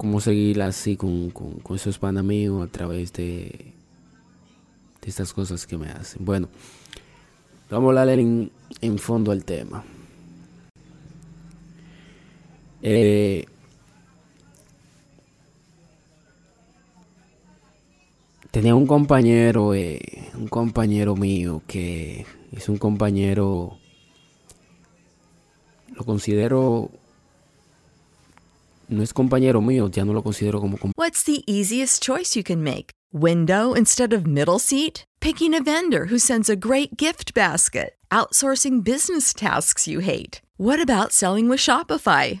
Cómo seguir así con, con, esos panas míos a través de, de estas cosas que me hacen. Bueno, vamos a hablar en, en fondo al tema. Eh, tenía un compañero, eh, un compañero mío que es un compañero, lo considero no es compañero mío, ya no lo considero como compañero. What's the easiest choice you can make? Window instead of middle seat? Picking a vendor who sends a great gift basket? Outsourcing business tasks you hate? What about selling with Shopify?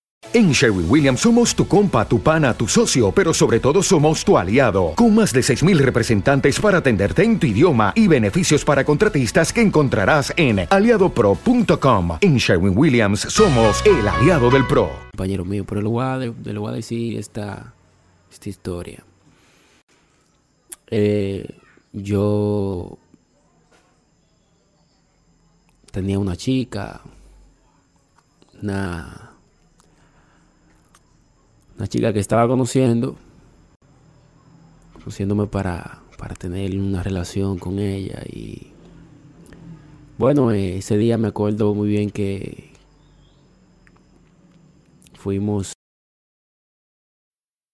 En Sherwin Williams somos tu compa, tu pana, tu socio, pero sobre todo somos tu aliado, con más de 6.000 representantes para atenderte en tu idioma y beneficios para contratistas que encontrarás en aliadopro.com. En Sherwin Williams somos el aliado del PRO. compañero mío, pero le voy a, decir esta, esta historia. Eh, yo tenía una chica, una, una chica que estaba conociendo, conociéndome para, para tener una relación con ella y bueno, eh, ese día me acuerdo muy bien que fuimos